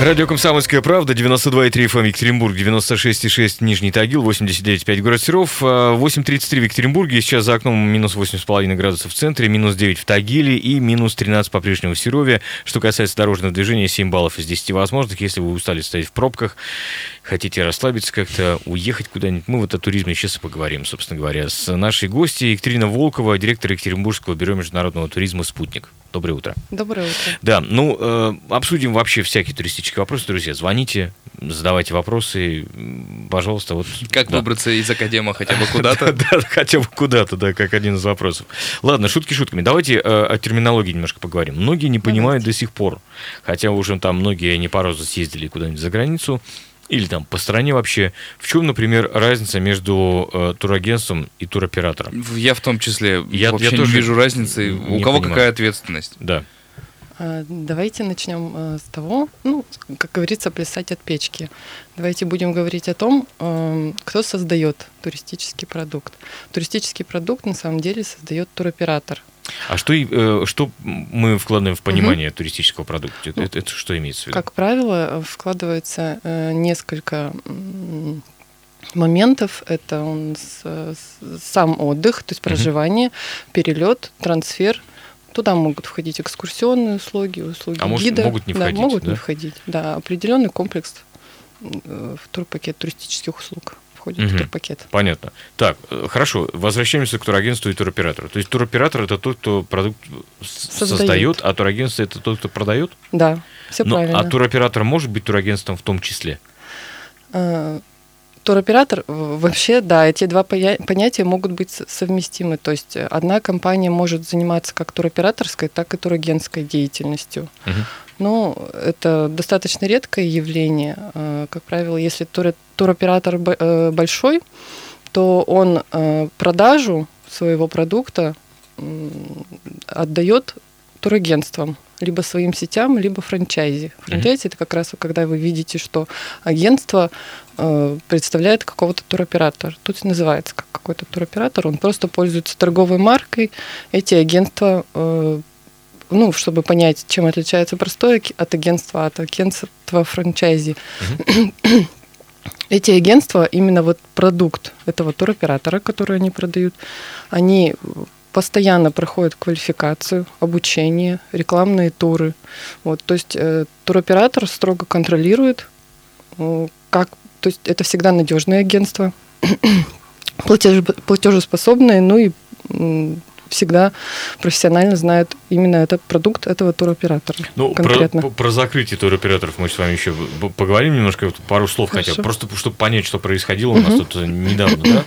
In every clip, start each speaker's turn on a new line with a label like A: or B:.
A: Радио «Комсомольская правда», 92,3 FM Екатеринбург, 96,6 Нижний Тагил, 89,5 город Серов, 8,33 в Екатеринбурге, сейчас за окном минус 8,5 градусов в центре, минус 9 в Тагиле и минус 13 по-прежнему в Серове. Что касается дорожного движения, 7 баллов из 10 возможных. Если вы устали стоять в пробках, хотите расслабиться как-то, уехать куда-нибудь, мы вот о туризме сейчас и поговорим, собственно говоря, с нашей гостьей Екатерина Волкова, директор Екатеринбургского бюро международного туризма «Спутник». Доброе утро.
B: Доброе утро.
A: Да, ну, э, обсудим вообще всякие туристические вопросы, друзья. Звоните, задавайте вопросы, пожалуйста. Вот,
C: как да. выбраться из академа хотя бы куда-то?
A: Да, хотя бы куда-то, да, как один из вопросов. Ладно, шутки шутками. Давайте э, о терминологии немножко поговорим. Многие не понимают до сих пор, хотя уже там многие не по разу съездили куда-нибудь за границу, или там по стране вообще. В чем, например, разница между э, турагентством и туроператором?
C: Я в том числе я, вообще я тоже не вижу разницы. У кого понимаю. какая ответственность?
A: Да.
B: А, давайте начнем э, с того, ну, как говорится, плясать от печки. Давайте будем говорить о том, эм, кто создает туристический продукт. Туристический продукт на самом деле создает туроператор.
A: А что, э, что мы вкладываем в понимание угу. туристического продукта? Это, это, это что имеется в виду?
B: Как правило, вкладывается э, несколько моментов. Это он с, сам отдых, то есть проживание, угу. перелет, трансфер. Туда могут входить экскурсионные услуги, услуги
A: а
B: гида.
A: Может, могут не входить,
B: да, могут
A: да?
B: не входить. Да, определенный комплекс э, в турпакет туристических услуг входит угу. в турпакет.
A: Понятно. Так, э, хорошо, возвращаемся к турагентству и туроператору. То есть туроператор это тот, кто продукт создает, создает а турагентство это тот, кто продает?
B: Да, все Но, правильно.
A: А туроператор может быть турагентством в том числе?
B: Туроператор, вообще, да, эти два понятия могут быть совместимы. То есть одна компания может заниматься как туроператорской, так и турагентской деятельностью. Угу. Но это достаточно редкое явление. А, как правило, если туроператор э, большой, то он э, продажу своего продукта отдает турагентствам, либо своим сетям, либо франчайзи. Франчайзи mm-hmm. это как раз когда вы видите, что агентство э, представляет какого-то туроператора. Тут называется как какой-то туроператор, он просто пользуется торговой маркой. Эти агентства э, ну, чтобы понять, чем отличается простое от агентства от агентства франчайзи. Mm-hmm. Эти агентства, именно вот продукт этого туроператора, который они продают, они постоянно проходят квалификацию, обучение, рекламные туры. Вот, то есть э, туроператор строго контролирует, э, как, то есть это всегда надежное агентство, платежеспособное, ну и всегда профессионально знают именно этот продукт этого туроператора.
A: Ну, конкретно. Про, про закрытие туроператоров мы с вами еще поговорим немножко, пару слов Хорошо. хотя бы, просто чтобы понять, что происходило у нас тут недавно, да,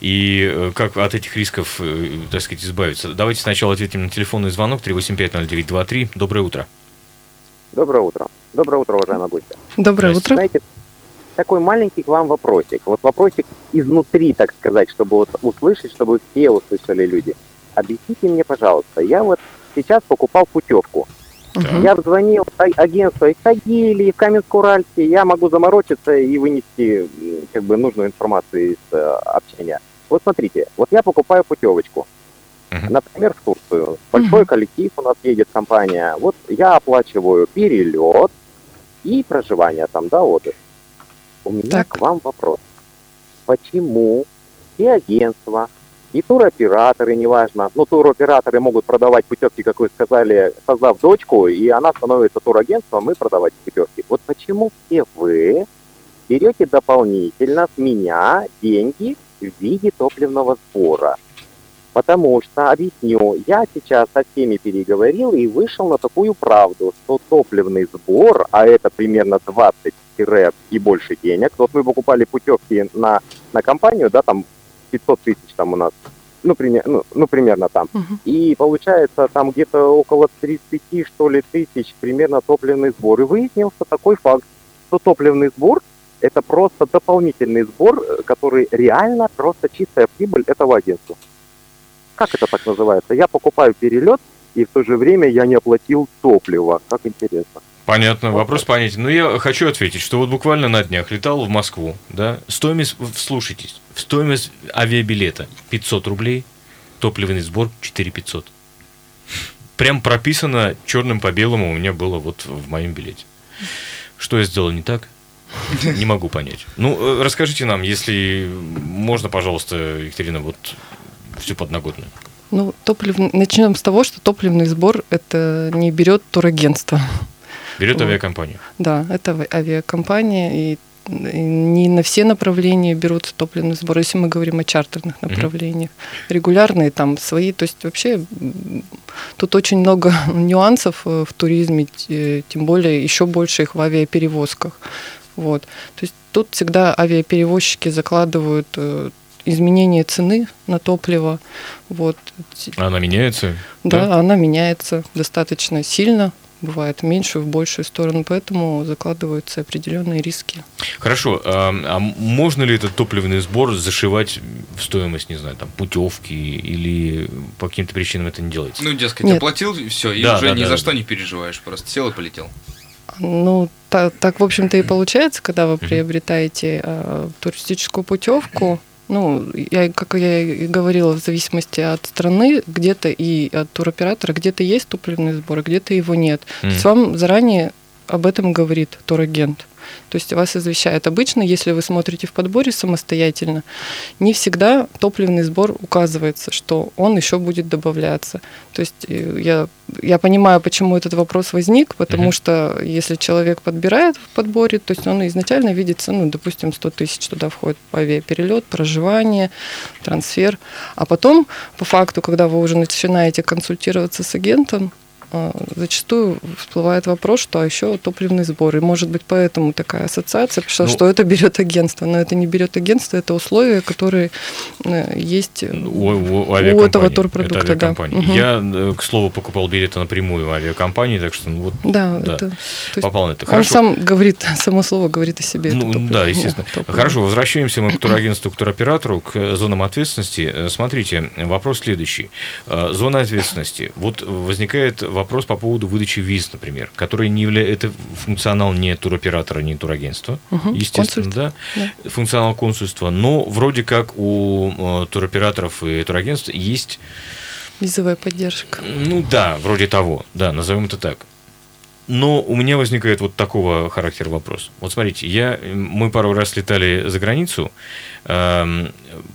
A: и э, как от этих рисков, э, так сказать, избавиться. Давайте сначала ответим на телефонный звонок 3850923. Доброе утро.
D: Доброе утро. Доброе утро, уважаемые гости.
B: Доброе утро.
D: Знаете, такой маленький к вам вопросик. Вот вопросик изнутри, так сказать, чтобы вот услышать, чтобы все услышали люди объясните мне, пожалуйста, я вот сейчас покупал путевку. Uh-huh. Я звонил в агентство из Тагили, и в Каменск-Уральске, я могу заморочиться и вынести как бы нужную информацию из э, общения. Вот смотрите, вот я покупаю путевочку, uh-huh. например, в Турцию. Большой uh-huh. коллектив у нас едет компания. Вот я оплачиваю перелет и проживание там, да, отдых. У меня так. к вам вопрос. Почему все агентства и туроператоры, неважно. Ну, туроператоры могут продавать путевки, как вы сказали, создав дочку, и она становится турагентством и продавать путевки. Вот почему все вы берете дополнительно с меня деньги в виде топливного сбора? Потому что, объясню, я сейчас со всеми переговорил и вышел на такую правду, что топливный сбор, а это примерно 20 и больше денег, вот мы покупали путевки на, на компанию, да, там 500 тысяч там у нас, ну, пример, ну, ну примерно там. Uh-huh. И получается там где-то около 30, что ли, тысяч примерно топливный сбор. И выяснился такой факт, что топливный сбор это просто дополнительный сбор, э, который реально просто чистая прибыль этого агентства. Как это так называется? Я покупаю перелет, и в то же время я не оплатил топливо. Как интересно.
A: Понятно, вопрос понятен. Но я хочу ответить, что вот буквально на днях летал в Москву, да, стоимость, вслушайтесь, Стоимость авиабилета 500 рублей, топливный сбор 4 500. Прям прописано черным по белому у меня было вот в моем билете. Что я сделал не так? Не могу понять. Ну, э, расскажите нам, если можно, пожалуйста, Екатерина, вот всю подноготную.
B: Ну, топлив... начнем с того, что топливный сбор это не берет турагентство.
A: Берет авиакомпания.
B: Да, это авиакомпания, и не на все направления берутся топливный сбор, если мы говорим о чартерных направлениях. Mm-hmm. Регулярные там свои, то есть вообще тут очень много нюансов э, в туризме, тем более еще больше их в авиаперевозках. Вот. То есть тут всегда авиаперевозчики закладывают э, изменение цены на топливо. Вот.
A: Она меняется?
B: Да, да, она меняется достаточно сильно бывает меньшую, в большую сторону, поэтому закладываются определенные риски.
A: Хорошо, а, а можно ли этот топливный сбор зашивать в стоимость, не знаю, там путевки или по каким-то причинам это не делается?
C: Ну, дескать, Нет. оплатил все, и да, уже да, ни да, за да. что не переживаешь, просто сел и полетел.
B: Ну, так, так в общем-то, и получается, когда вы приобретаете э, туристическую путевку, ну, я, как я и говорила, в зависимости от страны, где-то и от туроператора, где-то есть топливный сбор, а где-то его нет. Mm. То есть вам заранее об этом говорит турагент. То есть вас извещают. Обычно, если вы смотрите в подборе самостоятельно, не всегда топливный сбор указывается, что он еще будет добавляться. То есть э, я, я понимаю, почему этот вопрос возник, потому mm-hmm. что если человек подбирает в подборе, то есть он изначально видит цену, допустим, 100 тысяч туда входит авиаперелет, проживание, трансфер. А потом, по факту, когда вы уже начинаете консультироваться с агентом, зачастую всплывает вопрос, что а еще топливный сбор. И может быть поэтому такая ассоциация пришла, ну, что это берет агентство. Но это не берет агентство, это условия, которые э, есть у, у, у этого турпродукта.
A: Это да. угу. Я, э, к слову, покупал билеты напрямую в авиакомпании, так что ну, вот
B: да, да, это,
A: попал на это.
B: Хорошо. Он сам говорит, само слово говорит о себе.
A: Ну, да, естественно. Ну, Хорошо, возвращаемся мы к турагентству, к туроператору, к зонам ответственности. Э, смотрите, вопрос следующий. Зона ответственности. Вот возникает вопрос вопрос по поводу выдачи виз, например, который не является, это функционал не туроператора, не турагентства, угу, естественно, да, да, функционал консульства, но вроде как у э, туроператоров и турагентств есть...
B: Визовая поддержка.
A: Ну да, вроде того, да, назовем это так. Но у меня возникает вот такого характера вопрос. Вот смотрите, я, мы пару раз летали за границу э,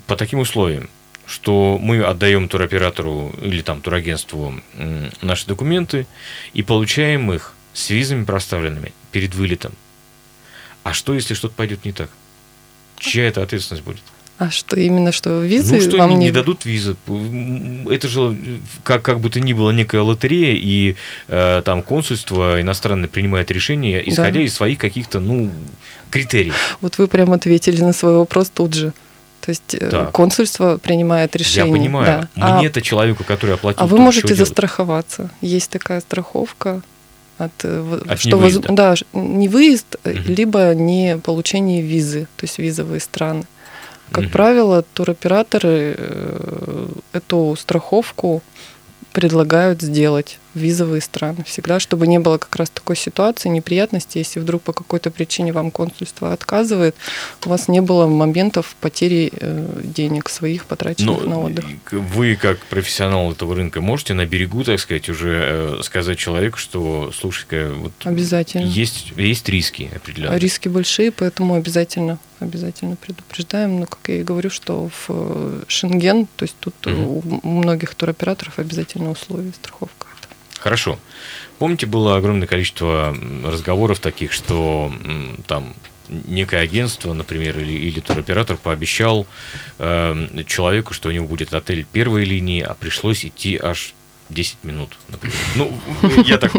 A: по таким условиям что мы отдаем туроператору или там турагентству наши документы и получаем их с визами проставленными перед вылетом. А что, если что-то пойдет не так? Чья это ответственность будет?
B: А что именно, что визы
A: ну, что вам не... не дадут визы? Это же как, как бы то ни было некая лотерея, и э, там консульство иностранное принимает решение, исходя да. из своих каких-то, ну, критериев.
B: Вот вы прям ответили на свой вопрос тут же. То есть э, так. консульство принимает решение.
A: Я понимаю. Да. Мне-то а, человеку, который оплатил.
B: А вы можете застраховаться. Есть такая страховка от, э, от что воз... да, не выезд, угу. либо не получение визы, то есть визовые страны. Как угу. правило, туроператоры эту страховку предлагают сделать визовые страны всегда, чтобы не было как раз такой ситуации, неприятности, если вдруг по какой-то причине вам консульство отказывает, у вас не было моментов потери э, денег своих, потраченных Но ну, на отдых.
A: Вы, как профессионал этого рынка, можете на берегу, так сказать, уже э, сказать человеку, что, слушай вот
B: обязательно.
A: Есть, есть риски определенные.
B: Риски большие, поэтому обязательно обязательно предупреждаем. Но, как я и говорю, что в э, Шенген, то есть тут угу. у многих туроператоров обязательно условия страховка.
A: Хорошо. Помните, было огромное количество разговоров таких, что там некое агентство, например, или, или туроператор пообещал э, человеку, что у него будет отель первой линии, а пришлось идти аж 10 минут, например. Ну, я так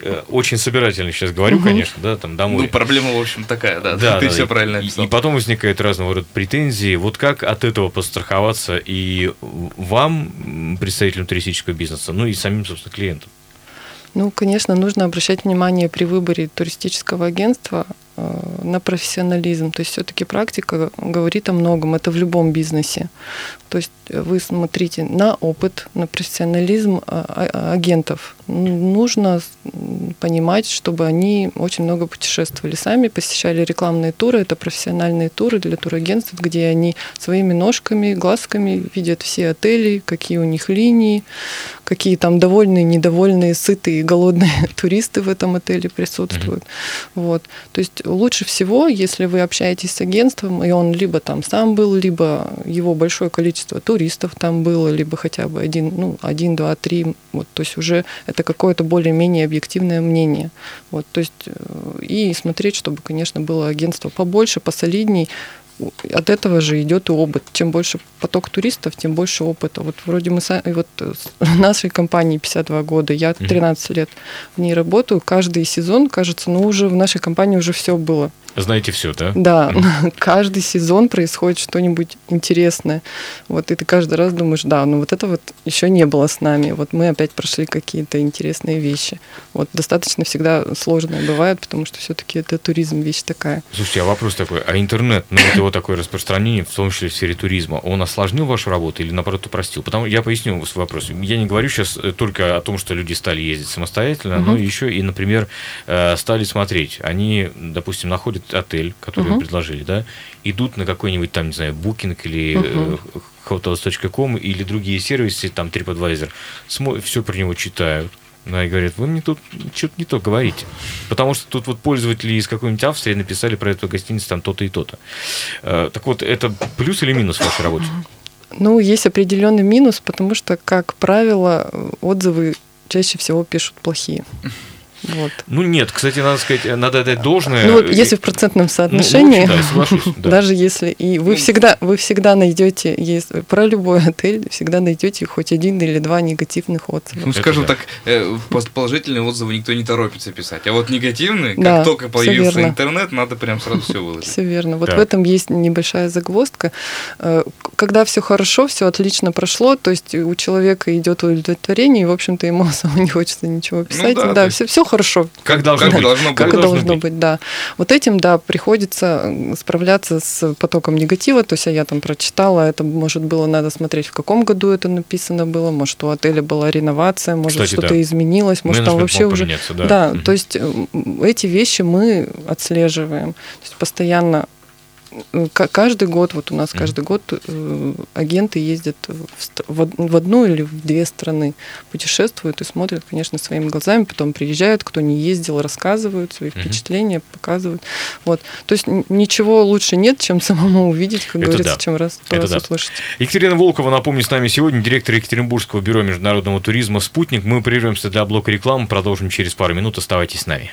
A: э, очень собирательно сейчас говорю, конечно, да, там домой.
C: Ну, проблема, в общем, такая, да, да ты да, все правильно описал.
A: И, и потом возникают разного рода претензии. Вот как от этого постраховаться и вам, представителям туристического бизнеса, ну и самим, собственно, клиентам?
B: Ну, конечно, нужно обращать внимание при выборе туристического агентства на профессионализм. То есть все-таки практика говорит о многом. Это в любом бизнесе. То есть вы смотрите на опыт, на профессионализм а, а, агентов. Нужно понимать, чтобы они очень много путешествовали сами, посещали рекламные туры. Это профессиональные туры для турагентств, где они своими ножками, глазками видят все отели, какие у них линии, какие там довольные, недовольные, сытые, голодные туристы в этом отеле присутствуют. Mm-hmm. Вот. То есть лучше всего, если вы общаетесь с агентством, и он либо там сам был, либо его большое количество туристов там было, либо хотя бы один, ну, один, два, три, вот, то есть уже это какое-то более-менее объективное мнение. Вот, то есть э, и смотреть, чтобы, конечно, было агентство побольше, посолидней, от этого же идет и опыт. Чем больше поток туристов, тем больше опыта. Вот вроде мы сами, вот нашей компании 52 года, я 13 лет в ней работаю, каждый сезон, кажется, ну уже в нашей компании уже все было.
A: Знаете все, да?
B: Да, каждый сезон происходит что-нибудь интересное. Вот и ты каждый раз думаешь, да, ну вот это вот еще не было с нами. Вот мы опять прошли какие-то интересные вещи. Вот достаточно всегда сложное бывает, потому что все-таки это туризм вещь такая.
A: Слушайте, а вопрос такой, а интернет, ну вот такое распространение, в том числе в сфере туризма, он осложнил вашу работу или наоборот упростил? Потому я поясню свой вопрос. Я не говорю сейчас э, только о том, что люди стали ездить самостоятельно, угу. но еще и, например, э, стали смотреть. Они, допустим, находят отель, который вы предложили, да, идут на какой-нибудь там, не знаю, Booking или uh-huh. hotels.com или другие сервисы, там TripAdvisor, все про него читают, да, и говорят, вы мне тут что-то не то говорите. Потому что тут вот пользователи из какой-нибудь Австрии написали про эту гостиницу там то-то и то-то. Э, так вот, это плюс или минус в вашей работе?
B: Ну, есть определенный минус, потому что, как правило, отзывы чаще всего пишут плохие.
A: Вот. Ну нет, кстати, надо сказать, надо дать должное.
B: Ну вот если в процентном ну, соотношении, ну, общем, да, да. даже если и вы ну, всегда вы всегда найдете, есть про любой отель всегда найдете хоть один или два негативных отзыва.
C: Ну скажем да. так, э, положительные отзывы никто не торопится писать, а вот негативные, как да, только появился интернет, надо прям сразу все выложить.
B: Все верно. Вот да. в этом есть небольшая загвоздка. Э, когда все хорошо, все отлично прошло, то есть у человека идет удовлетворение, и в общем-то ему самому не хочется ничего писать. Ну, да, да все все хорошо.
A: Как должно
B: как
A: быть. Должно
B: как быть. должно быть. быть, да. Вот этим, да, приходится справляться с потоком негатива. То есть а я там прочитала, это, может, было надо смотреть, в каком году это написано было, может, у отеля была реновация, может, что-то да. изменилось, может, там вообще уже... Да, да угу. то есть эти вещи мы отслеживаем. То есть постоянно каждый год, вот у нас каждый год э, агенты ездят в одну или в две страны, путешествуют и смотрят, конечно, своими глазами, потом приезжают, кто не ездил, рассказывают свои впечатления, показывают. Вот. То есть ничего лучше нет, чем самому увидеть, как Это говорится, да. чем раз, Это раз да. услышать.
A: Екатерина Волкова, напомню, с нами сегодня директор Екатеринбургского бюро международного туризма «Спутник». Мы прервемся для блока рекламы, продолжим через пару минут. Оставайтесь с нами.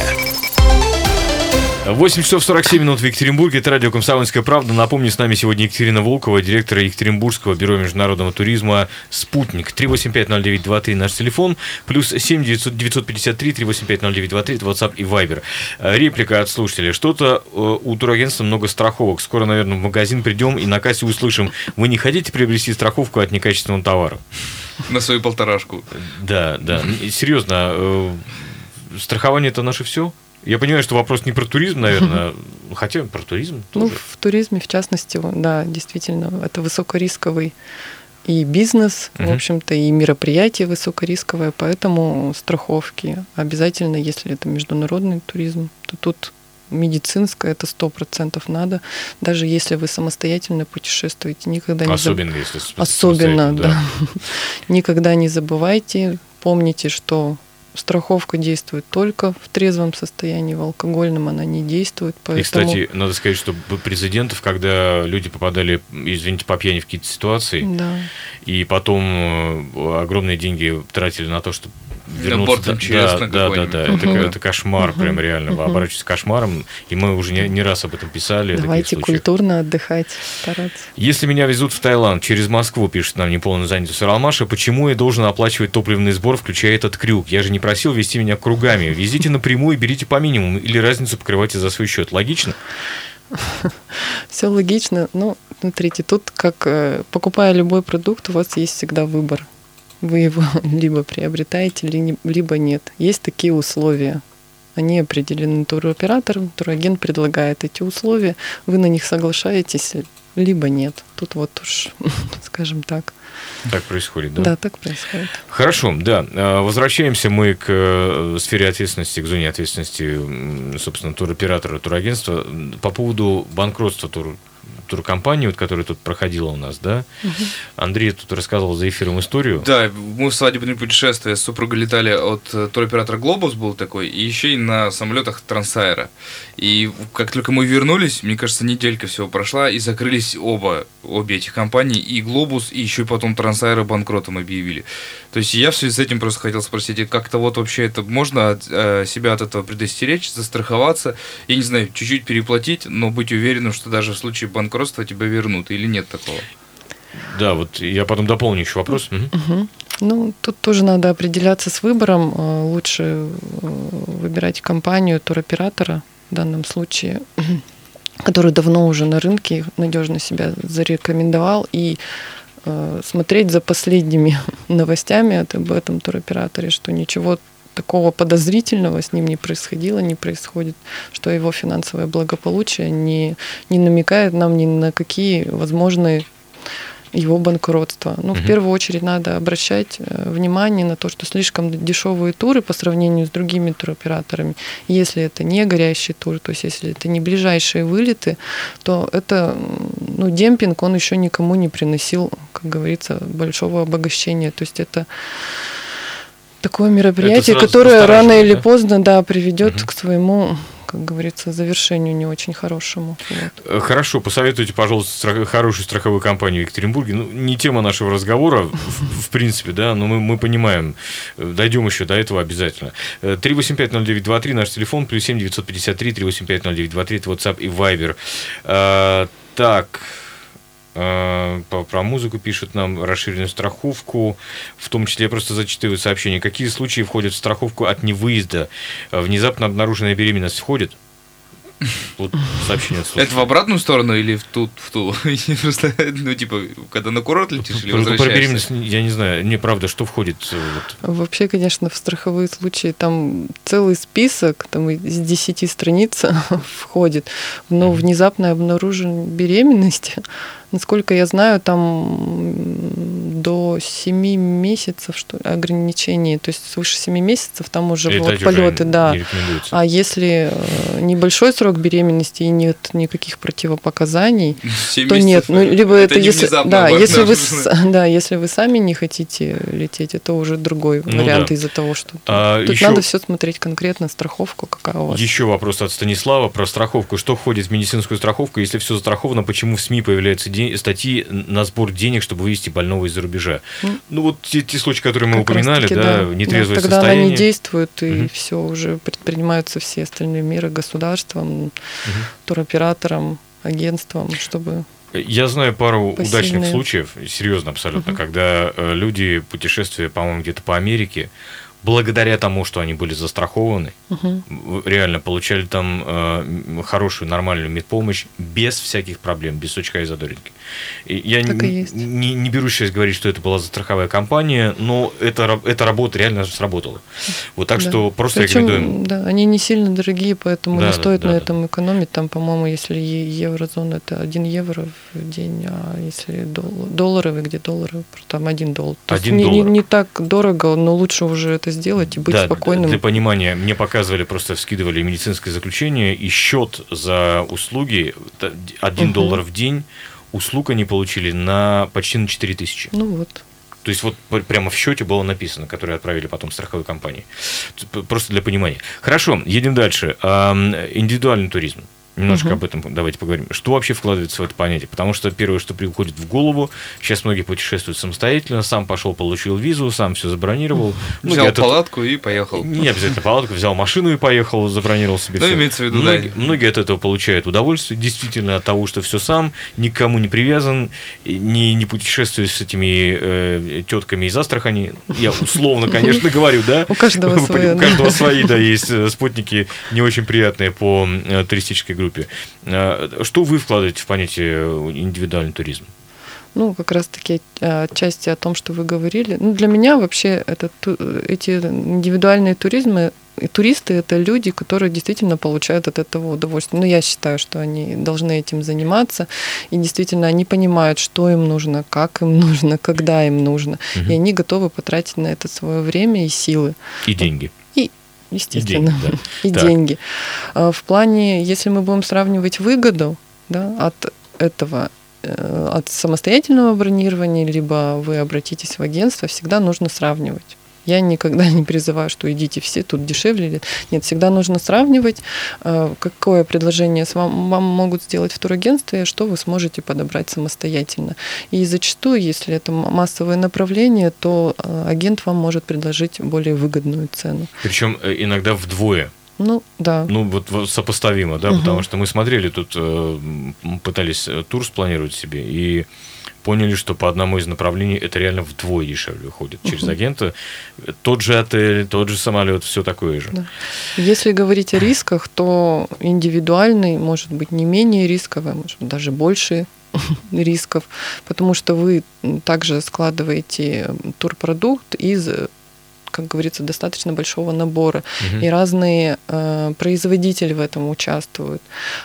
A: 8 часов 47 минут в Екатеринбурге. Это радио «Комсомольская правда». Напомню, с нами сегодня Екатерина Волкова, директор Екатеринбургского бюро международного туризма «Спутник». 3850923 наш телефон, плюс 7 953 3850923 это WhatsApp и Viber. Э, реплика от слушателя. Что-то э, у турагентства много страховок. Скоро, наверное, в магазин придем и на кассе услышим. Вы не хотите приобрести страховку от некачественного товара?
C: На свою полторашку.
A: Да, да. Серьезно, э, страхование это наше все? Я понимаю, что вопрос не про туризм, наверное, хотя про туризм
B: ну, тоже. Ну, в туризме, в частности, да, действительно, это высокорисковый и бизнес, угу. в общем-то, и мероприятие высокорисковое, поэтому страховки обязательно, если это международный туризм, то тут медицинское это сто процентов надо, даже если вы самостоятельно путешествуете, никогда не
A: особенно заб... если
B: особенно, да, да. никогда не забывайте, помните, что страховка действует только в трезвом состоянии, в алкогольном она не действует.
A: Поэтому... И, кстати, надо сказать, что прецедентов, когда люди попадали, извините, по пьяни в какие-то ситуации,
B: да.
A: и потом э, огромные деньги тратили на то, чтобы
C: вернуться.
A: Да, да, да, да, да. Это, это кошмар, прям реально. Угу. Оборачивается кошмаром. И мы уже не, не раз об этом писали.
B: Давайте культурно отдыхать, стараться.
A: Если меня везут в Таиланд через Москву, пишет нам неполный занятость Уралмаша, почему я должен оплачивать топливный сбор, включая этот крюк? Я же не просил вести меня кругами. Везите напрямую и берите по минимуму. Или разницу покрывайте за свой счет. Логично?
B: Все логично. Ну, Смотрите, тут как э, покупая любой продукт, у вас есть всегда выбор. Вы его либо приобретаете, либо нет. Есть такие условия. Они определены туроператором, турагент предлагает эти условия, вы на них соглашаетесь, либо нет. Тут вот уж, скажем так.
A: Так происходит, да?
B: Да, так происходит.
A: Хорошо, да. А, возвращаемся мы к э, сфере ответственности, к зоне ответственности, собственно, туроператора, турагентства. По поводу банкротства тур туркомпании, вот, которая тут проходила у нас, да? Андрей тут рассказывал за эфиром историю.
C: Да, мы в свадебное путешествие с супругой летали от э, туроператора Глобус был такой, и еще и на самолетах Трансайра. И как только мы вернулись, мне кажется, неделька всего прошла, и закрылись оба, обе этих компании, и Глобус, и еще потом Трансайра банкротом объявили. То есть я в связи с этим просто хотел спросить, как-то вот вообще это можно от, э, себя от этого предостеречь, застраховаться, я не знаю, чуть-чуть переплатить, но быть уверенным, что даже в случае банкротства банкротства тебя вернут или нет такого?
A: Да, вот я потом дополню еще вопрос.
B: Угу. Ну, тут тоже надо определяться с выбором. Э, лучше э, выбирать компанию туроператора в данном случае, который давно уже на рынке надежно себя зарекомендовал и э, смотреть за последними новостями об этом туроператоре, что ничего такого подозрительного с ним не происходило, не происходит, что его финансовое благополучие не, не намекает нам ни на какие возможные его банкротства. Ну, угу. в первую очередь надо обращать э, внимание на то, что слишком дешевые туры по сравнению с другими туроператорами, если это не горящий тур, то есть если это не ближайшие вылеты, то это, ну, демпинг, он еще никому не приносил, как говорится, большого обогащения. То есть это такое мероприятие, которое рано или да? поздно, да, приведет угу. к своему как говорится, завершению не очень хорошему. Вот.
A: Э, хорошо, посоветуйте, пожалуйста, страх... хорошую страховую компанию в Екатеринбурге. Ну, не тема нашего разговора, в, в принципе, да, но мы, мы понимаем, э, дойдем еще до этого обязательно. 3850923 э, наш телефон, плюс 7 953 3850923, это WhatsApp и Viber. А, так, про музыку пишут нам расширенную страховку, в том числе я просто зачитываю сообщение. Какие случаи входят в страховку от невыезда? Внезапно обнаруженная беременность входит?
C: Вот сообщение Это в обратную сторону или в ту, в ту? ну, типа, когда на курорт летишь или возвращаешься? Про беременность,
A: я не знаю, не правда, что входит? Э,
B: вот. Вообще, конечно, в страховые случаи там целый список, там из 10 страниц входит, но внезапно обнаружен беременность, Насколько я знаю, там до 7 месяцев что ли, ограничений, то есть свыше 7 месяцев там уже вот полеты, да. А если э, небольшой срок беременности и нет никаких противопоказаний, то нет. Ну, либо это, это если, да, если вы, да, если вы сами не хотите лететь, это уже другой ну, вариант да. из-за того, что а, тут еще... надо все смотреть конкретно, страховку какая у вас.
A: Еще вопрос от Станислава про страховку. Что входит в медицинскую страховку? Если все застраховано, почему в СМИ появляются статьи на сбор денег, чтобы вывести больного из-за рубежа. Mm. Ну, вот те, те случаи, которые мы упоминали, таки, да, да, нетрезвое да,
B: тогда
A: состояние.
B: они действуют, и угу. все, уже предпринимаются все остальные меры государством, угу. туроператором, агентством, чтобы
A: я знаю пару Пассивные. удачных случаев, серьезно абсолютно, угу. когда э, люди, путешествия, по-моему, где-то по Америке, благодаря тому, что они были застрахованы, угу. реально получали там э, хорошую, нормальную медпомощь без всяких проблем, без сучка и задоринки. Я так не, не, не берусь сейчас говорить, что это была застраховая компания, но это, эта работа реально сработала. Вот так да. что просто Причем, рекомендуем.
B: Да, они не сильно дорогие, поэтому да, не стоит да, на да. этом экономить. Там, по-моему, если еврозона, это 1 евро в день, а если долларовый, где доллары, там 1 доллар. То
A: один
B: есть
A: доллар.
B: Не, не так дорого, но лучше уже это сделать и быть да, спокойным.
A: Для понимания, мне показывали, просто скидывали медицинское заключение, и счет за услуги 1 угу. доллар в день, услуг они получили на почти на 4 тысячи.
B: Ну вот.
A: То есть вот прямо в счете было написано, который отправили потом страховой компании. Просто для понимания. Хорошо, едем дальше. Индивидуальный туризм. Немножко угу. об этом давайте поговорим. Что вообще вкладывается в это понятие? Потому что первое, что приходит в голову, сейчас многие путешествуют самостоятельно, сам пошел, получил визу, сам все забронировал.
C: Ну, взял этот... палатку и поехал.
A: Не обязательно палатку, взял машину и поехал, забронировал себе
C: ну,
A: все.
C: имеется в виду,
A: многие, да. Многие от этого получают удовольствие, действительно, от того, что все сам, никому не привязан, не, не путешествует с этими э, тетками из Астрахани. Я условно, конечно, говорю, да?
B: У каждого свои.
A: У каждого свои, да, есть э, спутники не очень приятные по э, туристической группе. А, что вы вкладываете в понятие индивидуальный туризм?
B: Ну, как раз-таки отчасти о том, что вы говорили. Ну, для меня вообще это, эти индивидуальные туризмы и туристы это люди, которые действительно получают от этого удовольствие. Но ну, я считаю, что они должны этим заниматься, и действительно они понимают, что им нужно, как им нужно, когда им нужно, угу. и они готовы потратить на это свое время и силы.
A: И деньги.
B: Естественно, и деньги. Да. И деньги. А в плане, если мы будем сравнивать выгоду да, от этого э, от самостоятельного бронирования, либо вы обратитесь в агентство, всегда нужно сравнивать. Я никогда не призываю, что идите все, тут дешевле. Нет, всегда нужно сравнивать, э, какое предложение вам, вам могут сделать в турагентстве, что вы сможете подобрать самостоятельно. И зачастую, если это массовое направление, то э, агент вам может предложить более выгодную цену.
A: Причем э, иногда вдвое.
B: Ну, да.
A: Ну, вот сопоставимо, да, угу. потому что мы смотрели тут, пытались тур спланировать себе, и поняли, что по одному из направлений это реально вдвое дешевле уходит через угу. агента. Тот же отель, тот же самолет, все такое же. Да.
B: Если говорить о рисках, то индивидуальный может быть не менее рисковый, может быть даже больше рисков, потому что вы также складываете турпродукт из как говорится, достаточно большого набора. Угу. И разные э, производители в этом участвуют.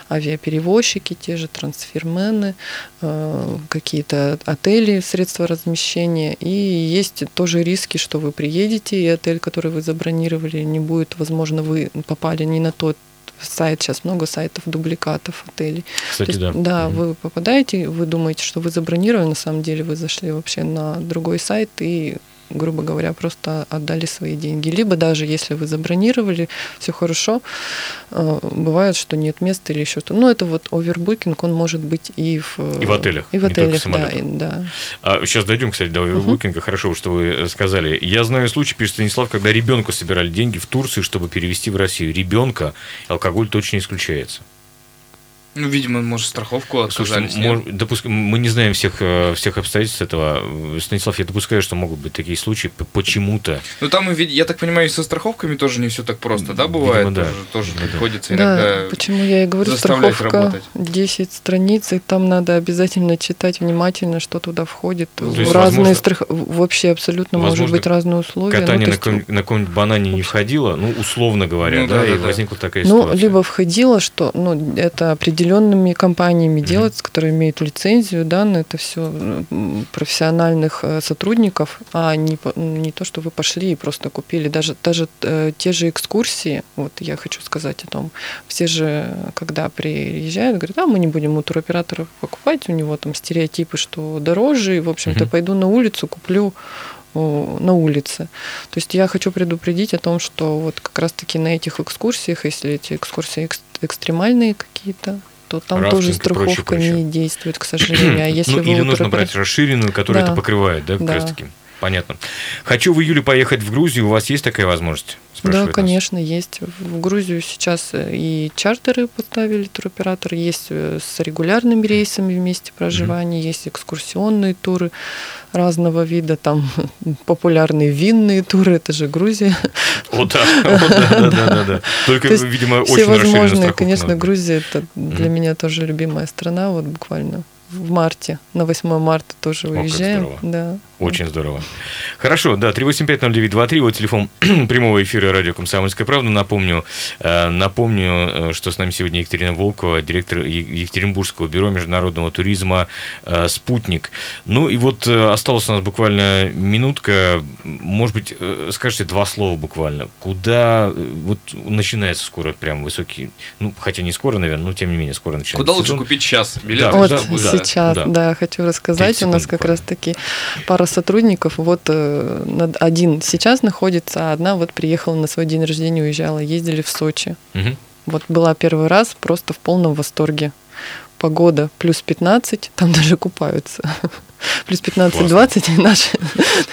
B: Авиаперевозчики, те же трансфермены, э, какие-то отели, средства размещения. И есть тоже риски, что вы приедете, и отель, который вы забронировали, не будет, возможно, вы попали не на тот сайт, сейчас много сайтов, дубликатов отелей.
A: Кстати, есть,
B: да. Да, угу. вы попадаете, вы думаете, что вы забронировали, на самом деле вы зашли вообще на другой сайт и грубо говоря, просто отдали свои деньги. Либо даже если вы забронировали, все хорошо, э, бывает, что нет места или еще что-то. Ну, это вот овербукинг, он может быть и в...
A: И в отелях.
B: И в отелях, да, и, да.
A: А сейчас дойдем, кстати, до овербукинга. Угу. Хорошо, что вы сказали. Я знаю случай, пишет Станислав, когда ребенку собирали деньги в Турции, чтобы перевести в Россию. Ребенка алкоголь точно исключается.
C: Ну, видимо, может, страховку отказались.
A: Слушайте, мож, допуск... Мы не знаем всех, э, всех обстоятельств этого. Станислав, я допускаю, что могут быть такие случаи почему-то.
C: Ну, там, я так понимаю, и со страховками тоже не все так просто, да, бывает? Видимо, да. Тоже, тоже да. приходится иногда
B: Да, почему я и говорю, страховка
C: работать.
B: 10 страниц, и там надо обязательно читать внимательно, что туда входит. Ну, разные возможно, страх... Вообще абсолютно возможно, может быть разные условия.
A: Катание ну, на, каком- на каком-нибудь банане не входило, ну, условно говоря, ну, да, да, и да. возникла такая
B: ну,
A: ситуация.
B: Ну, либо входило, что, ну, это определенно определенными компаниями mm-hmm. делается, которые имеют лицензию, да, на это все профессиональных э, сотрудников, а не, не то, что вы пошли и просто купили. Даже, даже э, те же экскурсии, вот я хочу сказать о том, все же, когда приезжают, говорят, а мы не будем у туроператора покупать, у него там стереотипы, что дороже, и, в общем-то, mm-hmm. пойду на улицу, куплю на улице. То есть я хочу предупредить о том, что вот как раз-таки на этих экскурсиях, если эти экскурсии экстремальные какие-то, то там Рафтинг тоже страховка прочее, прочее. не действует, к сожалению. А если
A: ну, или нужно брать расширенную, которая да. это покрывает, да, как да. раз таки. Понятно. Хочу в июле поехать в Грузию. У вас есть такая возможность?
B: Да, конечно, нас. есть. В Грузию сейчас э, и чартеры поставили туроператоры, есть э, с регулярными рейсами вместе проживания, mm-hmm. есть экскурсионные туры разного вида, там популярные винные туры, это же Грузия.
A: О, да, да, да, да. Только, видимо, очень
B: Всевозможные, конечно, Грузия это для меня тоже любимая страна, вот буквально в марте, на 8 марта тоже уезжаем. О, да.
A: Очень здорово. Хорошо, да, 3850923, вот телефон прямого эфира радио «Комсомольская правда». Напомню, э, напомню, э, что с нами сегодня Екатерина Волкова, директор Екатеринбургского бюро международного туризма э, «Спутник». Ну и вот осталась у нас буквально минутка. Может быть, скажите два слова буквально. Куда вот начинается скоро прям высокий, ну, хотя не скоро, наверное, но тем не менее скоро начинается
C: Куда лучше купить сейчас билет?
B: Да, вот да, сейчас, да, да, хочу рассказать. У нас как раз-таки пара сотрудников. Вот э, один сейчас находится, а одна вот приехала на свой день рождения, уезжала, ездили в Сочи. Угу. Вот была первый раз, просто в полном восторге. Погода плюс 15, там даже купаются. Плюс 15-20, и наши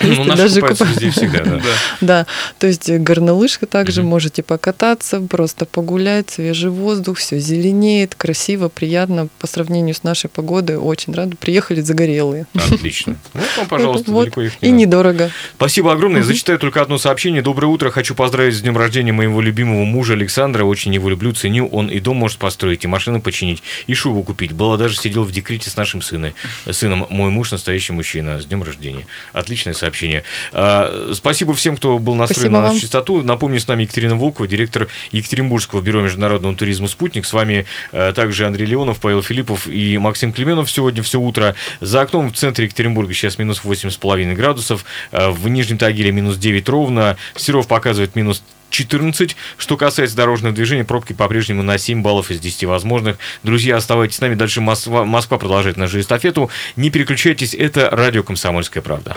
A: Ну, наши
B: даже
A: купаются
B: купаются.
A: всегда, да.
B: Да, то есть горнолыжка также можете покататься, просто погулять, свежий воздух, все зеленеет, красиво, приятно по сравнению с нашей погодой. Очень рада. Приехали загорелые.
A: Отлично. Вот вам, пожалуйста,
B: Вот.
A: далеко их не
B: И
A: надо.
B: недорого.
A: Спасибо огромное. Зачитаю только одно сообщение. Доброе утро. Хочу поздравить с днем рождения моего любимого мужа Александра. Очень его люблю, ценю. Он и дом может построить, и машину починить, и шубу купить. Было даже сидел в декрете с нашим сыном. Сыном мой муж настоящий мужчина. С днем рождения. Отличное сообщение. А, Спасибо всем, кто был настроен
B: Спасибо
A: на нашу частоту. Напомню, с нами Екатерина Волкова, директор Екатеринбургского бюро международного туризма «Спутник». С вами э, также Андрей Леонов, Павел Филиппов и Максим Клеменов сегодня все утро. За окном в центре Екатеринбурга сейчас минус 8,5 градусов. Э, В Нижнем Тагиле минус 9 ровно. Серов показывает минус 14. Что касается дорожного движения, пробки по-прежнему на 7 баллов из 10 возможных. Друзья, оставайтесь с нами. Дальше Москва, Москва продолжает нашу эстафету. Не переключайтесь, это радио «Комсомольская правда».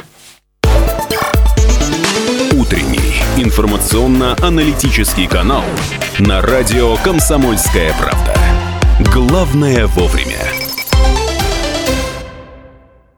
E: Утренний информационно-аналитический канал на радио «Комсомольская правда». Главное вовремя.